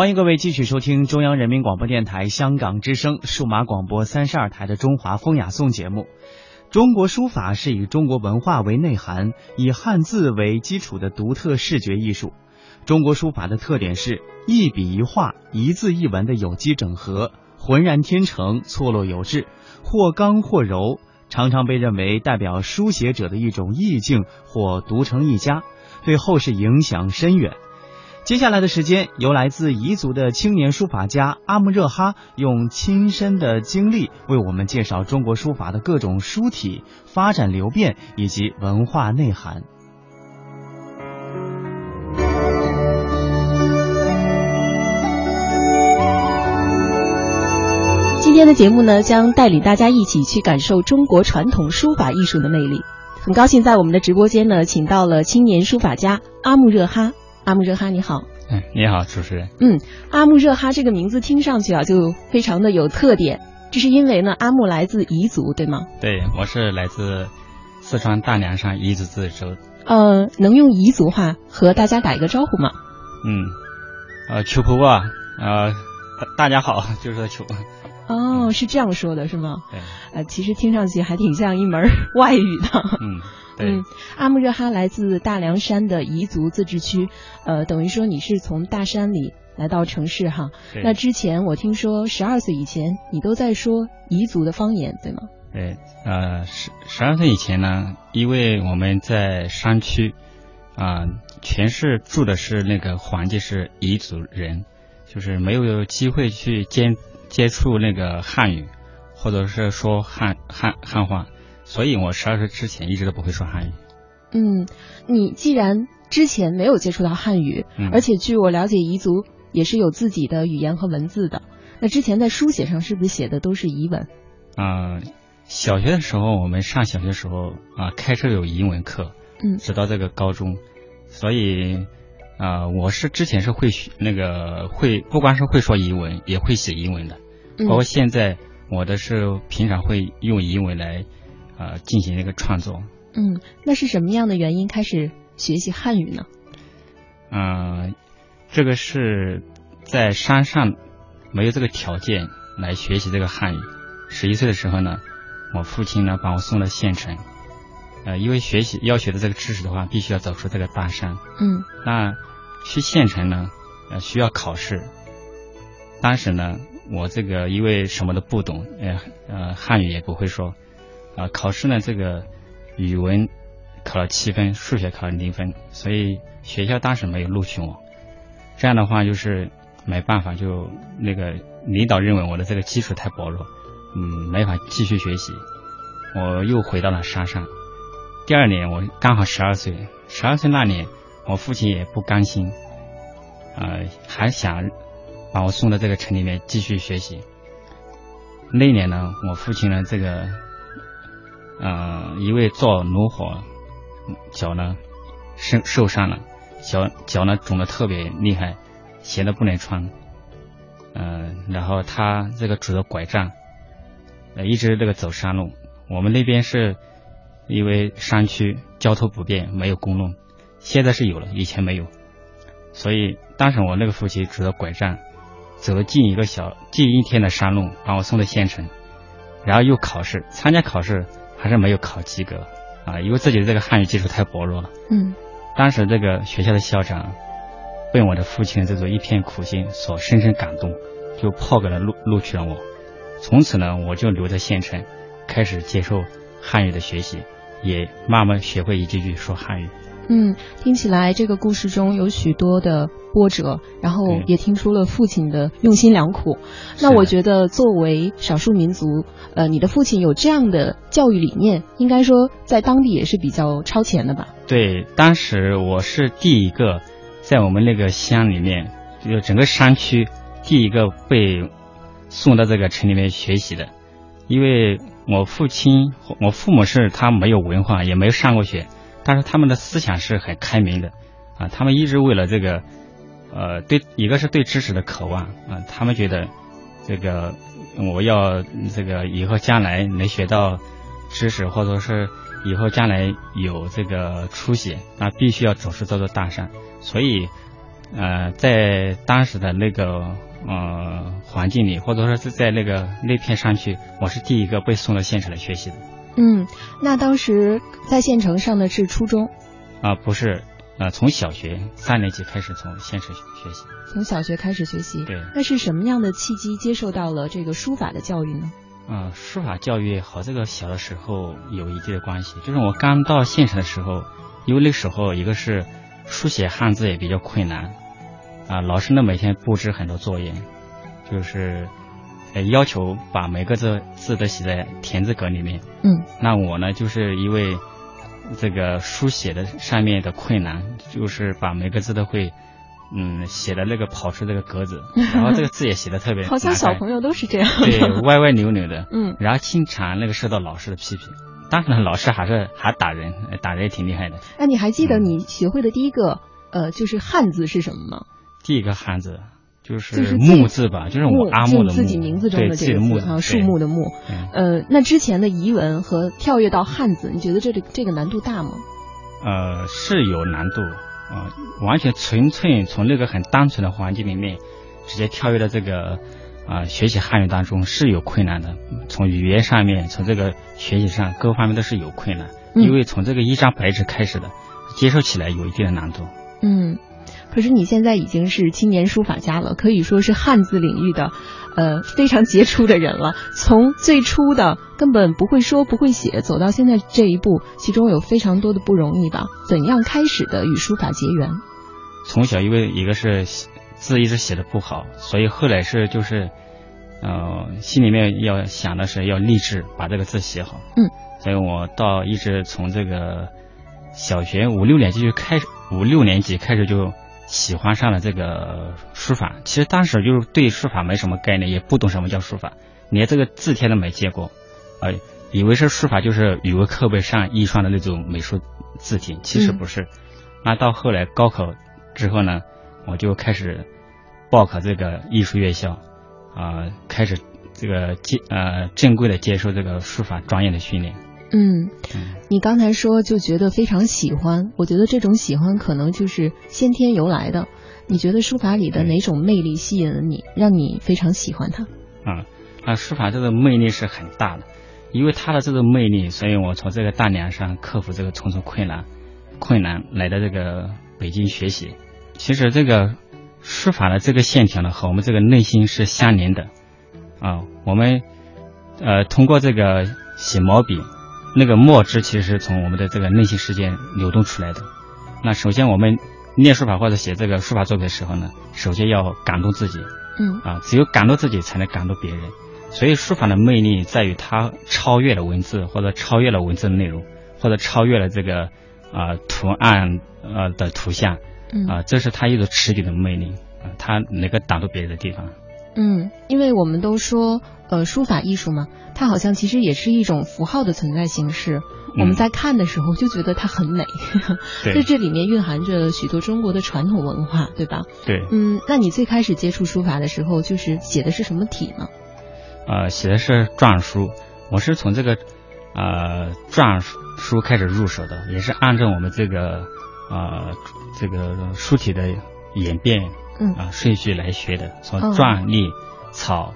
欢迎各位继续收听中央人民广播电台香港之声数码广播三十二台的《中华风雅颂》节目。中国书法是以中国文化为内涵，以汉字为基础的独特视觉艺术。中国书法的特点是一笔一画、一字一文的有机整合，浑然天成，错落有致，或刚或柔，常常被认为代表书写者的一种意境或独成一家，对后世影响深远。接下来的时间，由来自彝族的青年书法家阿木热哈用亲身的经历为我们介绍中国书法的各种书体发展流变以及文化内涵。今天的节目呢，将带领大家一起去感受中国传统书法艺术的魅力。很高兴在我们的直播间呢，请到了青年书法家阿木热哈。阿木热哈，你好。嗯，你好，主持人。嗯，阿木热哈这个名字听上去啊，就非常的有特点。这是因为呢，阿木来自彝族，对吗？对，我是来自四川大凉山彝族自治州。呃，能用彝族话和大家打一个招呼吗？嗯，呃，秋婆啊，呃，大家好，就是求。哦，是这样说的，是吗？对。呃，其实听上去还挺像一门 外语的。嗯。嗯，阿木热哈来自大凉山的彝族自治区，呃，等于说你是从大山里来到城市哈。那之前我听说十二岁以前你都在说彝族的方言，对吗？对，呃，十十二岁以前呢，因为我们在山区，啊，全是住的是那个环境是彝族人，就是没有机会去接接触那个汉语，或者是说汉汉汉话。所以，我十二岁之前一直都不会说汉语。嗯，你既然之前没有接触到汉语，而且据我了解，彝族也是有自己的语言和文字的。那之前在书写上是不是写的都是彝文？啊，小学的时候，我们上小学时候啊，开设有彝文课。嗯。直到这个高中，所以啊，我是之前是会学那个会，不光是会说英文，也会写英文的。包括现在，我的是平常会用英文来。呃，进行那个创作。嗯，那是什么样的原因开始学习汉语呢？嗯，这个是在山上没有这个条件来学习这个汉语。十一岁的时候呢，我父亲呢把我送到县城。呃，因为学习要学的这个知识的话，必须要走出这个大山。嗯。那去县城呢，呃，需要考试。当时呢，我这个因为什么都不懂，呃呃，汉语也不会说。啊，考试呢，这个语文考了七分，数学考了零分，所以学校当时没有录取我。这样的话，就是没办法，就那个领导认为我的这个基础太薄弱，嗯，没法继续学习。我又回到了山上。第二年，我刚好十二岁，十二岁那年，我父亲也不甘心，呃，还想把我送到这个城里面继续学习。那年呢，我父亲呢，这个。呃，因为做炉火，脚呢受受伤了，脚脚呢肿的特别厉害，鞋都不能穿。嗯，然后他这个拄着拐杖，呃，一直这个走山路。我们那边是因为山区交通不便，没有公路，现在是有了，以前没有。所以当时我那个父亲拄着拐杖，走了近一个小近一天的山路，把我送到县城，然后又考试，参加考试。还是没有考及格啊，因为自己的这个汉语基础太薄弱了。嗯，当时这个学校的校长被我的父亲这种一片苦心所深深感动，就破格的录录取了我。从此呢，我就留在县城，开始接受汉语的学习，也慢慢学会一句句说汉语。嗯，听起来这个故事中有许多的波折，然后也听出了父亲的用心良苦。那我觉得，作为少数民族，呃，你的父亲有这样的教育理念，应该说在当地也是比较超前的吧？对，当时我是第一个在我们那个乡里面，就整个山区第一个被送到这个城里面学习的，因为我父亲、我父母是他没有文化，也没有上过学。但是他们的思想是很开明的，啊，他们一直为了这个，呃，对一个是对知识的渴望啊，他们觉得这个我要这个以后将来能学到知识，或者是以后将来有这个出息，那必须要走出这座大山。所以呃，在当时的那个呃环境里，或者说是在那个那片山区，我是第一个被送到县城来学习的。嗯，那当时在县城上的是初中？啊，不是，呃，从小学三年级开始从县城学习。从小学开始学习。对。那是什么样的契机接受到了这个书法的教育呢？嗯，书法教育和这个小的时候有一定的关系。就是我刚到县城的时候，因为那时候一个是书写汉字也比较困难，啊，老师呢每天布置很多作业，就是呃要求把每个字字都写在田字格里面。嗯。那我呢，就是因为这个书写的上面的困难，就是把每个字都会。嗯，写的那个跑出这个格子，然后这个字也写的特别，好像小朋友都是这样，对，歪歪扭扭的，嗯，然后经常那个受到老师的批评，当时呢，老师还是还打人，打人也挺厉害的。那你还记得你学会的第一个呃，就是汉字是什么吗？第一个汉字就是木字吧，就是我阿木的木，自己名字中的这个木啊，树木的木。呃，那之前的疑文和跳跃到汉字，你觉得这个这个难度大吗？呃，是有难度。啊，完全纯粹从那个很单纯的环境里面，直接跳跃到这个啊学习汉语当中是有困难的。从语言上面，从这个学习上各方面都是有困难，因为从这个一张白纸开始的，接受起来有一定的难度。嗯。可是你现在已经是青年书法家了，可以说是汉字领域的，呃，非常杰出的人了。从最初的根本不会说不会写，走到现在这一步，其中有非常多的不容易吧？怎样开始的与书法结缘？从小因为一个是字一直写的不好，所以后来是就是，呃，心里面要想的是要立志把这个字写好。嗯。所以我到一直从这个小学五六年级就开始，五六年级开始就。喜欢上了这个书法，其实当时就是对书法没什么概念，也不懂什么叫书法，连这个字帖都没见过，呃，以为是书法就是语文课本上印刷的那种美术字体，其实不是。那到后来高考之后呢，我就开始报考这个艺术院校，啊，开始这个接呃正规的接受这个书法专业的训练。嗯，你刚才说就觉得非常喜欢，我觉得这种喜欢可能就是先天由来的。你觉得书法里的哪种魅力吸引了你，让你非常喜欢它？啊，啊，书法这个魅力是很大的，因为它的这个魅力，所以我从这个大梁上克服这个重重困难，困难来到这个北京学习。其实这个书法的这个线条呢，和我们这个内心是相连的。啊，我们呃通过这个写毛笔。那个墨汁其实是从我们的这个内心世界流动出来的。那首先我们练书法或者写这个书法作品的时候呢，首先要感动自己。嗯。啊，只有感动自己，才能感动别人。所以书法的魅力在于它超越了文字，或者超越了文字的内容，或者超越了这个啊图案呃的图像。嗯。啊，这是它一种持久的魅力啊，它能够打动别人的地方。嗯，因为我们都说，呃，书法艺术嘛，它好像其实也是一种符号的存在形式。我们在看的时候就觉得它很美，在这里面蕴含着许多中国的传统文化，对吧？对。嗯，那你最开始接触书法的时候，就是写的是什么体呢？呃，写的是篆书。我是从这个呃篆书开始入手的，也是按照我们这个呃这个书体的演变。嗯啊，顺序来学的，从篆、隶、草，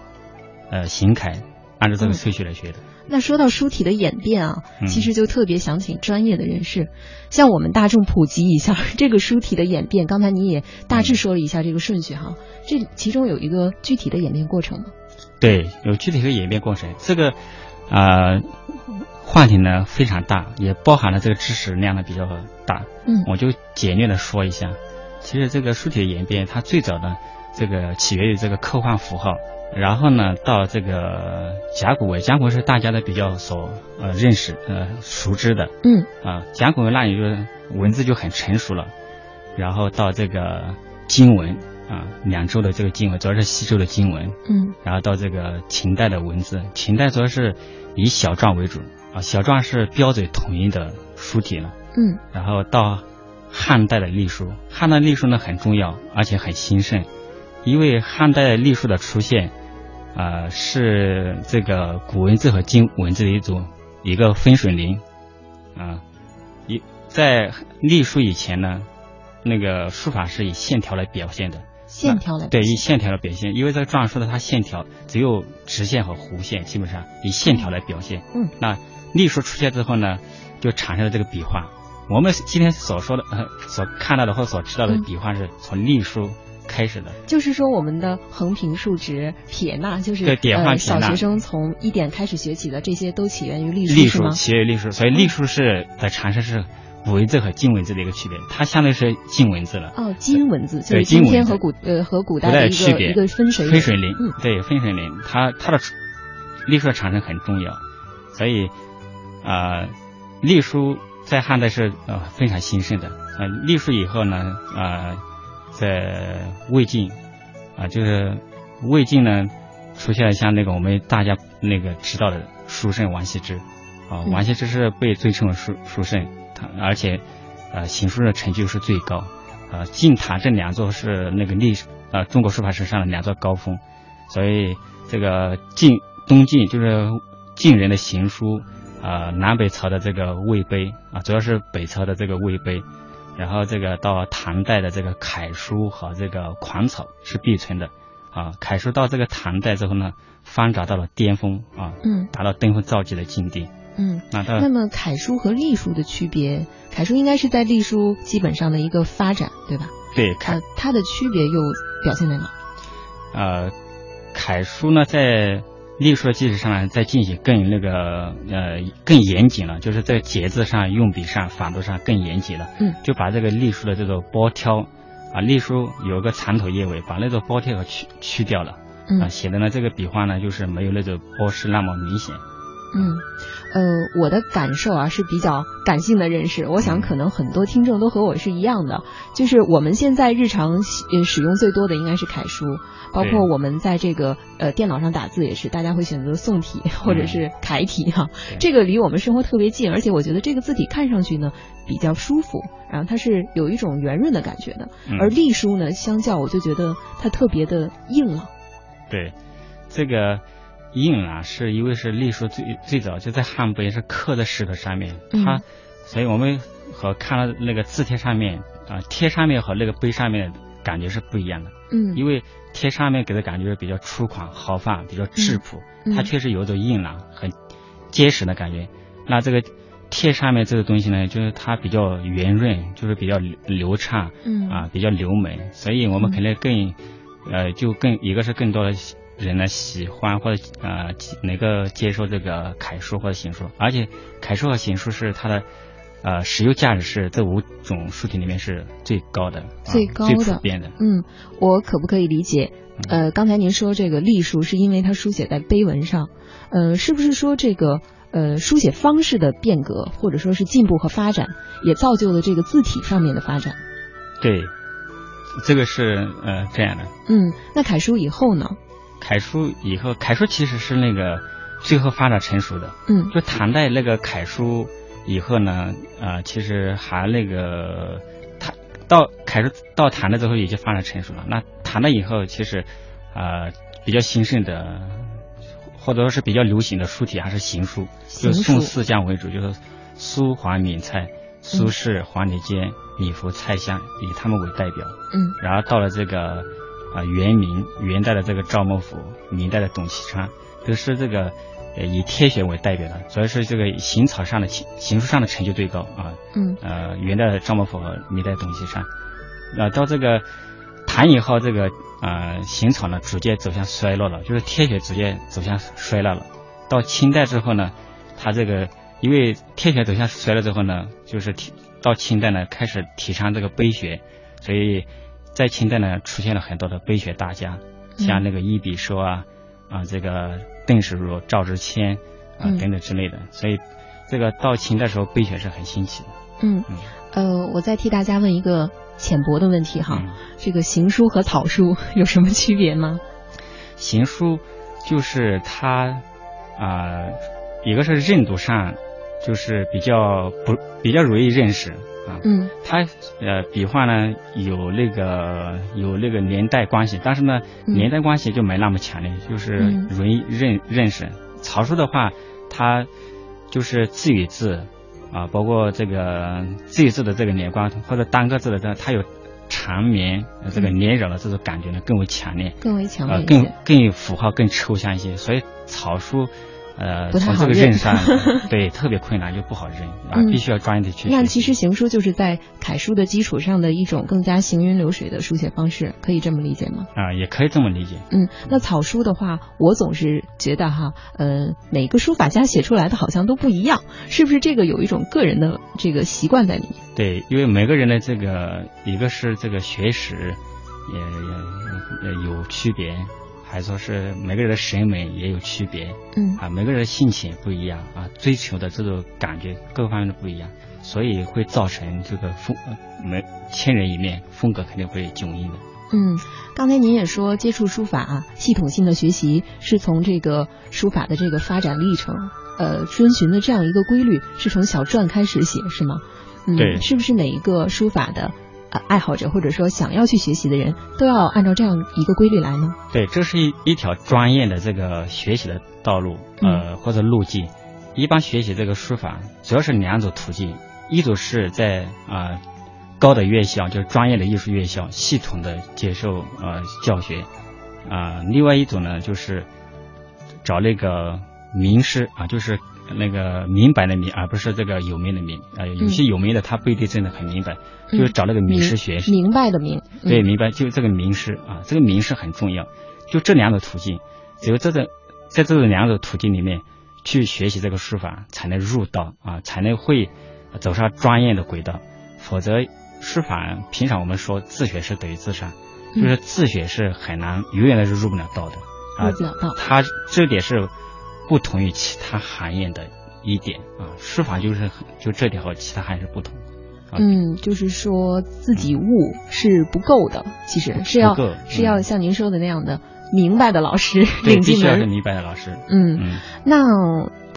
呃，行楷，按照这个顺序来学的。那说到书体的演变啊，其实就特别想请专业的人士，向我们大众普及一下 这个书体的演变。刚才你也大致说了一下这个顺序哈，这其中有一个具体的演变过程吗？对，有具体的演变过程。这个啊，话题呢非常大，也包含了这个知识量呢比较大。嗯，我就简略的说一下。其实这个书体的演变，它最早呢，这个起源于这个科幻符号，然后呢，到这个甲骨文，甲骨文是大家的比较所呃认识呃熟知的，嗯。啊，甲骨文那也就文字就很成熟了，然后到这个金文啊，两周的这个金文主要是西周的金文，嗯，然后到这个秦代的文字，秦代主要是以小篆为主。啊，小篆是标准统一的书体了，嗯，然后到。汉代的隶书，汉代隶书呢很重要，而且很兴盛，因为汉代隶书的出现，啊是这个古文字和今文字的一种一个分水岭，啊，一在隶书以前呢，那个书法是以线条来表现的。线条来对，以线条来表现，因为这个篆书的它线条只有直线和弧线，基本上以线条来表现。嗯，那隶书出现之后呢，就产生了这个笔画。我们今天所说的、呃所看到的或所知道的笔画是从隶书开始的。就是说，我们的横平竖直撇捺，就是对点画呃、小学生从一点开始学起的，这些都起源于隶书，隶书？起源于隶书，所以隶书是的产生是古文字和金文字的一个区别，它相当于是金文字了。哦，金文字就对是今文字天和古呃和古代的一个的区别一个分水分水岭，嗯对分水岭，它它的隶书的产生很重要，所以啊，隶书在汉代是呃非常兴盛的。呃，隶书以后呢，呃，在魏晋啊、就是魏晋呢出现了像那个我们大家那个知道的书圣王羲之啊、嗯王羲之是被尊称为书书圣，他而且呃行书的成就是最高。呃，晋唐这两座是那个历史呃中国书法史上的两座高峰，所以这个晋东晋就是晋人的行书，呃南北朝的这个魏碑啊，主要是北朝的这个魏碑，然后这个到唐代的这个楷书和这个狂草是必存的啊，楷书到这个唐代之后呢，发展到了巅峰啊，嗯达到登峰造极的境地。嗯。那么楷书和隶书的区别，楷书应该是在隶书基本上的一个发展，对吧？对楷呃，它的区别又表现在哪？呃，楷书呢，在隶书的基础上呢，再进行更那个呃更严谨了，就是在节字上、用笔上、法度上更严谨了。嗯，就把这个隶书的这个包挑啊，隶书有个长头叶尾，把那个包挑给去去掉了。啊，嗯写的呢这个笔画呢，就是没有那种波势那么明显。嗯，呃，我的感受啊是比较感性的认识，我想可能很多听众都和我是一样的，就是我们现在日常使用最多的应该是楷书，包括我们在这个呃电脑上打字也是，大家会选择宋体或者是楷体哈、对。这个离我们生活特别近，而且我觉得这个字体看上去呢比较舒服，然后它是有一种圆润的感觉的，嗯。而隶书呢相较我就觉得它特别的硬朗，对，这个印啊，是因为是隶书最最早就在汉碑是刻在石头上面，嗯。它，所以我们和看到那个字帖上面啊、贴上面和那个碑上面感觉是不一样的，嗯，因为贴上面给的感觉是比较粗犷豪放，比较质朴，嗯。它确实有一种硬朗很结实的感觉。那这个贴上面这个东西呢，就是它比较圆润，就是比较流流畅，嗯。啊，比较流美，所以我们肯定更，呃，就更一个是更多的人呢喜欢或者呃能够接受这个楷书或者行书，而且楷书和行书是它的呃实用价值是这五种书体里面是最高的，啊最高最普遍的。嗯，我可不可以理解？呃，刚才您说这个隶书是因为它书写在碑文上，呃，是不是说这个呃书写方式的变革，或者说是进步和发展，也造就了这个字体上面的发展？对，这个是呃这样的。嗯，那楷书以后呢？楷书以后，楷书其实是那个最后发展成熟的，嗯就唐代那个楷书以后呢，呃，其实还那个唐到楷书到唐代之后已经发展成熟了。那唐代以后，其实呃比较兴盛的，或者说是比较流行的书体还是行书，就宋四将为主，就是苏黄闽蔡、苏轼、黄庭坚、李福、蔡襄，以他们为代表。嗯然后到了这个啊、呃元明元代的这个赵孟頫，明代的董其昌，都是这个呃以帖学为代表的，主要是这个行草上的行行书上的成就最高啊。嗯呃，元代的赵孟明代的董其昌，呃，到这个唐以后，这个呃行草呢逐渐走向衰落了，就是帖学逐渐走向衰落了。到清代之后呢，它这个因为帖学走向衰落之后呢，就是提到清代呢开始提倡这个碑学，所以在清代呢出现了很多的碑学大家，像那个伊比说啊啊这个邓石如、赵之谦啊嗯。等等之类的，所以这个到清代时候碑学是很兴起的。嗯。嗯。呃，我再替大家问一个浅薄的问题哈，嗯。这个行书和草书 有什么区别吗？行书就是它啊、一个是认读上就是比较不比较容易认识啊，嗯。它呃笔画呢有那个有那个年代关系，但是呢嗯。年代关系就没那么强烈，就是嗯。容易认认识。草书的话，它就是字与字啊，包括这个字与字的这个连贯或者单个字的这，它有缠绵这个连绕的这种感觉呢更为强烈，更为强烈，更更符号更抽象一些，所以草书。呃，从这个认上，对，特别困难，就不好认啊，必须要专业的去。那其实行书就是在楷书的基础上的一种更加行云流水的书写方式，可以这么理解吗？啊，也可以这么理解。嗯，那草书的话，我总是觉得哈，呃，每个书法家写出来的好像都不一样，是不是这个有一种个人的这个习惯在里面？对，因为每个人的这个一个是这个学识也也有区别。还说是每个人的审美也有区别，嗯啊，每个人的性情也不一样啊，追求的这种感觉各方面都不一样，所以会造成这个风每千人一面，风格肯定会迥异的。嗯，刚才您也说接触书法，系统性的学习是从这个书法的这个发展历程，呃，遵循的这样一个规律，是从小篆开始写是吗？嗯，对，是不是哪一个书法的？爱好者或者说想要去学习的人都要按照这样一个规律来呢？对，这是一一条专业的这个学习的道路，呃，或者路径。一般学习这个书法主要是两种途径，一种是在啊高的院校，就是专业的艺术院校，系统的接受呃教学啊；另外一种呢，就是找那个名师啊，就是。那个明白的明，而不是这个有名的名。啊，有些有名的他不一定真的很明白，就是找那个名师学。明白的明。对，明白就这个名师啊，这个名师很重要。就这两种途径，只有这种在这种两种途径里面去学习这个书法，才能入道啊，才能会走上专业的轨道。否则，书法平常我们说自学是等于自杀，就是自学是很难，永远都是入不了道的。入不了道。他这点是。不同于其他行业的一点啊，书法就是就这点和其他行业是不同。嗯，就是说自己悟是不够的，其实是要是要像您说的那样的明白的老师领进门。是明白的老师。嗯，那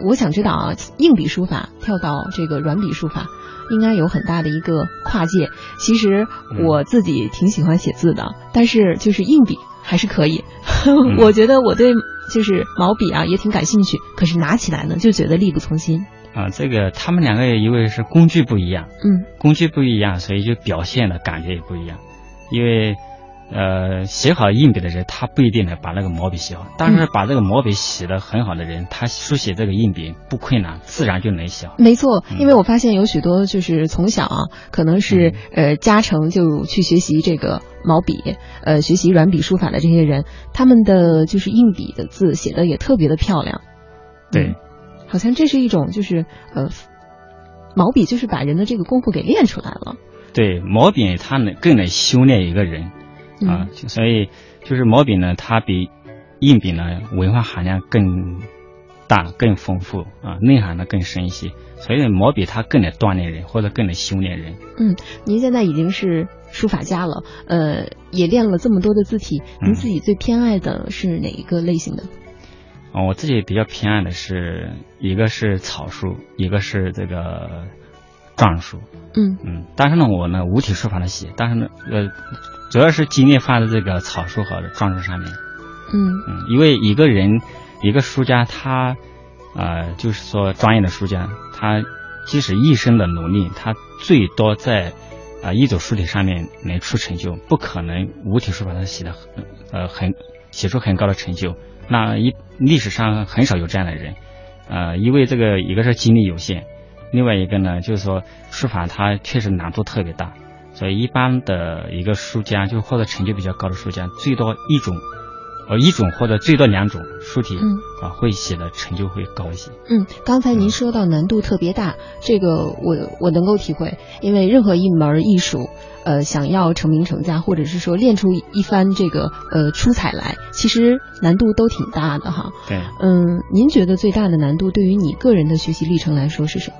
我想知道啊，硬笔书法跳到这个软笔书法，应该有很大的一个跨界。其实我自己挺喜欢写字的，但是就是硬笔还是可以。我觉得我对。就是毛笔啊，也挺感兴趣，可是拿起来呢，就觉得力不从心啊。这个他们两个因为是工具不一样，嗯，工具不一样，所以就表现的感觉也不一样。因为呃，写好硬笔的人，他不一定能把那个毛笔写好，但是把这个毛笔写的很好的人，他书写这个硬笔不困难，自然就能写好。没错，因为我发现有许多就是从小啊，可能是呃家成就去学习这个。毛笔，呃，学习软笔书法的这些人，他们的就是硬笔的字写的也特别的漂亮。对，好像这是一种就是呃，毛笔就是把人的这个功夫给练出来了。对，毛笔它能更能修炼一个人啊，所以就是毛笔呢，它比硬笔呢文化含量更大、更丰富啊，内涵呢更深一些，所以毛笔它更能锻炼人，或者更能修炼人。嗯，您现在已经是。书法家了，呃，也练了这么多的字体，您自己最偏爱的是哪一个类型的？哦，我自己比较偏爱的是一个是草书，一个是这个篆书。嗯嗯，但是呢，我呢五体书法的写，但是呢，呃，主要是精力放在这个草书和篆书上面。嗯嗯，因为一个人一个书家，他呃，就是说专业的书家，他即使一生的努力，他最多在。啊，一种书体上面能出成就，不可能五体书法它写的很呃很写出很高的成就。那一历史上很少有这样的人，呃，因为这个一个是精力有限，另外一个呢就是说书法它确实难度特别大，所以一般的一个书家就或者成就比较高的书家，最多一种。呃，一种或者最多两种书体，嗯啊，会写的成就会高一些。嗯，刚才您说到难度特别大，这个我我能够体会，因为任何一门艺术，呃，想要成名成家，或者是说练出一番这个呃出彩来，其实难度都挺大的哈。对。嗯，您觉得最大的难度对于你个人的学习历程来说是什么？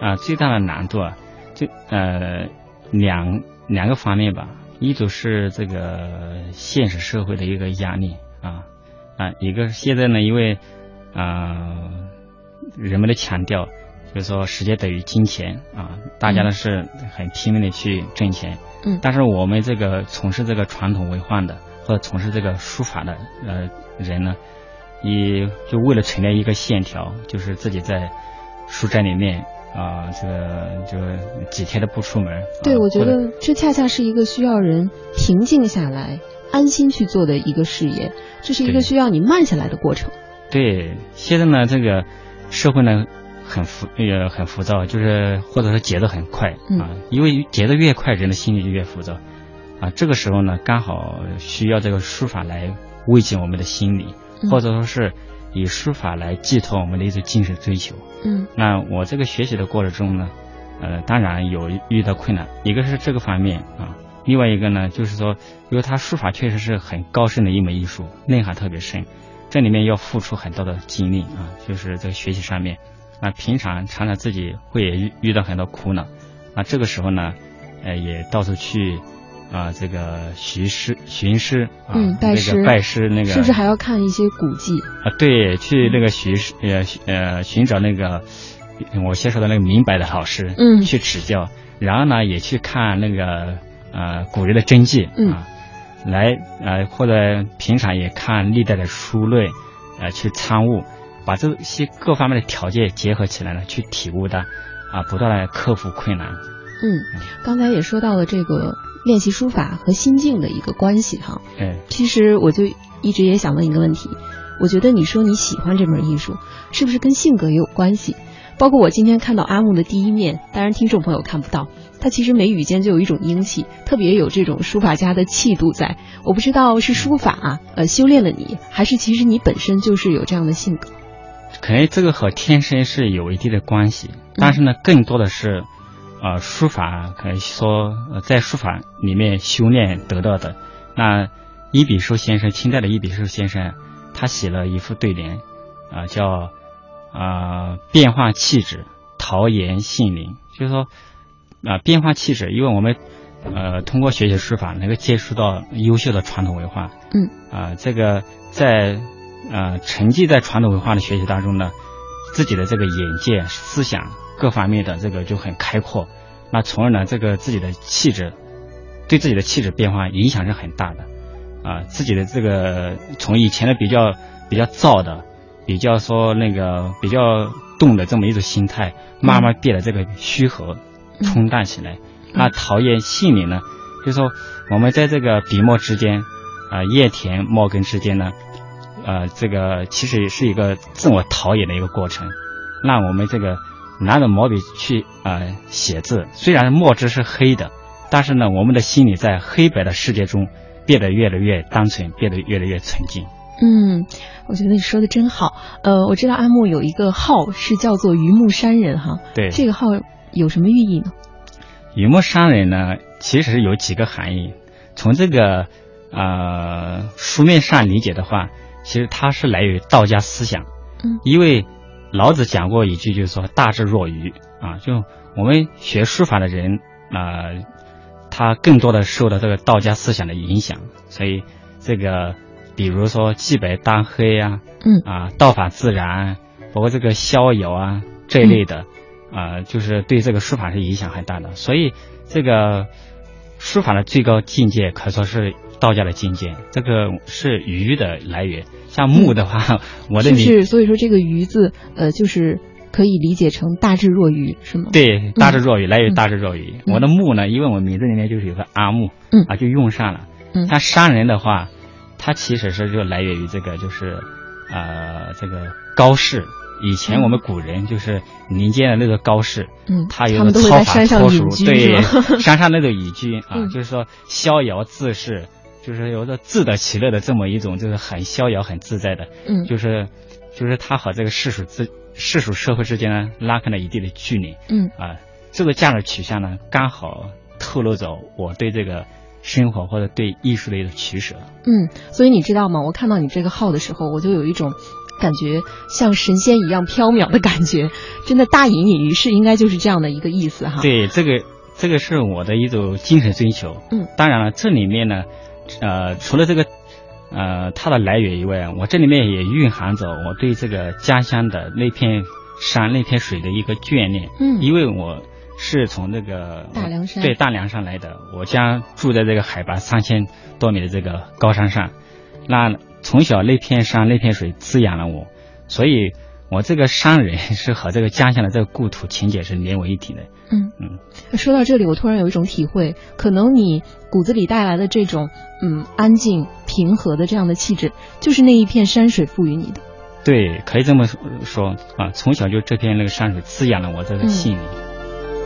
啊，最大的难度啊，就呃两两个方面吧。一种是这个现实社会的一个压力啊啊，一个现在呢，因为啊人们的强调就是说时间等于金钱啊，大家呢是很拼命的去挣钱，嗯，但是我们这个从事这个传统文化的或者从事这个书法的呃人呢，也就为了陈列一个线条，就是自己在书斋里面啊，这个就几天都不出门。对，我觉得这恰恰是一个需要人平静下来、安心去做的一个事业，这是一个需要你慢下来的过程。对，现在呢，这个社会呢很浮，也很浮躁，就是或者说节奏很快啊，因为节奏越快，人的心里就越浮躁啊。这个时候呢，刚好需要这个书法来慰藉我们的心理，或者说是。以书法来寄托我们的一种精神追求。嗯，那我这个学习的过程中呢，呃，当然有遇到困难，一个是这个方面啊，另外一个呢，就是说，因为他书法确实是很高深的一门艺术，内涵特别深，这里面要付出很多的精力啊，就是在学习上面，那平常常常自己会也遇遇到很多苦恼，那这个时候呢，呃，也到处去。啊，这个寻师寻师啊，拜师拜师那个，是不是还要看一些古迹啊？对，去那个寻师呃呃寻找那个我先说的那个明白的老师，嗯，去指教，然后呢也去看那个呃古人的真迹啊，来呃或者平常也看历代的书类，呃去参悟，把这些各方面的条件结合起来呢，去体悟的啊，不断的克服困难。嗯，刚才也说到了这个。练习书法和心境的一个关系哈，哎，其实我就一直也想问一个问题，我觉得你说你喜欢这门艺术，是不是跟性格也有关系？包括我今天看到阿木的第一面，当然听众朋友看不到，他其实眉宇间就有一种英气，特别有这种书法家的气度在。我不知道是书法呃修炼了你，还是其实你本身就是有这样的性格。可能这个和天生是有一定的关系，但是呢，更多的是。啊，书法可以说在书法里面修炼得到的。那伊比寿先生，清代的伊比寿先生，他写了一副对联，啊，叫啊变化气质，陶冶性灵。就是说啊变化气质，因为我们呃通过学习书法，能够接触到优秀的传统文化。嗯。啊，这个在呃沉浸在传统文化的学习当中呢，自己的这个眼界、思想。各方面的这个就很开阔，那从而呢，这个自己的气质，对自己的气质变化影响是很大的，啊，自己的这个从以前的比较比较燥的，比较说那个比较动的这么一种心态，慢慢变得这个虚和冲淡起来。那陶冶性灵呢，就是说我们在这个笔墨之间，啊，叶田墨根之间呢，呃，这个其实也是一个自我陶冶的一个过程，让我们这个。拿着毛笔去啊写字，虽然墨汁是黑的，但是呢，我们的心里在黑白的世界中变得越来越单纯，变得越来越纯净。嗯，我觉得你说的真好。呃，我知道阿木有一个号是叫做榆木山人哈，对，这个号有什么寓意呢？榆木山人呢，其实有几个含义。从这个呃书面上理解的话，其实它是来源于道家思想。嗯，因为。老子讲过一句，就是说“大智若愚”啊，就我们学书法的人啊，他更多的受到这个道家思想的影响，所以这个比如说“既白当黑”啊，嗯啊，“道法自然”，包括这个逍遥啊这一类的啊，就是对这个书法是影响很大的。所以这个书法的最高境界可说是道家的境界，这个是鱼的来源。像木的话，我的是所以说这个“鱼”字，呃，就是可以理解成大智若愚，是吗？对，大智若愚来源于大智若愚。我的木呢，因为我名字里面就是有个阿木，嗯啊，就用上了。嗯，像山人的话，他其实是就来源于这个，就是呃，这个高士。以前我们古人就是民间的那个高士，嗯，他有操法脱俗，对，山上那种隐居啊，就是说逍遥自适。就是有着自得其乐的这么一种，就是很逍遥、很自在的，嗯，就是，就是他和这个世俗之世俗社会之间呢拉开了一定的距离，嗯，啊，这个价值取向呢，刚好透露着我对这个生活或者对艺术的一种取舍，嗯，所以你知道吗？我看到你这个号的时候，我就有一种感觉像神仙一样飘渺的感觉，真的大隐隐于市，应该就是这样的一个意思哈。对，这个这个是我的一种精神追求，嗯，当然了，这里面呢。呃，除了这个，呃，它的来源以外，我这里面也蕴含着我对这个家乡的那片山、那片水的一个眷恋。嗯，因为我是从那个大凉山。对大凉山来的，我家住在这个海拔三千多米的这个高山上，那从小那片山、那片水滋养了我，所以我这个商人是和这个家乡的这个故土情节是连为一体的。嗯嗯。说到这里，我突然有一种体会，可能你骨子里带来的这种嗯安静平和的这样的气质，就是那一片山水赋予你的。对，可以这么说啊，从小就这片那个山水滋养了我这个心灵。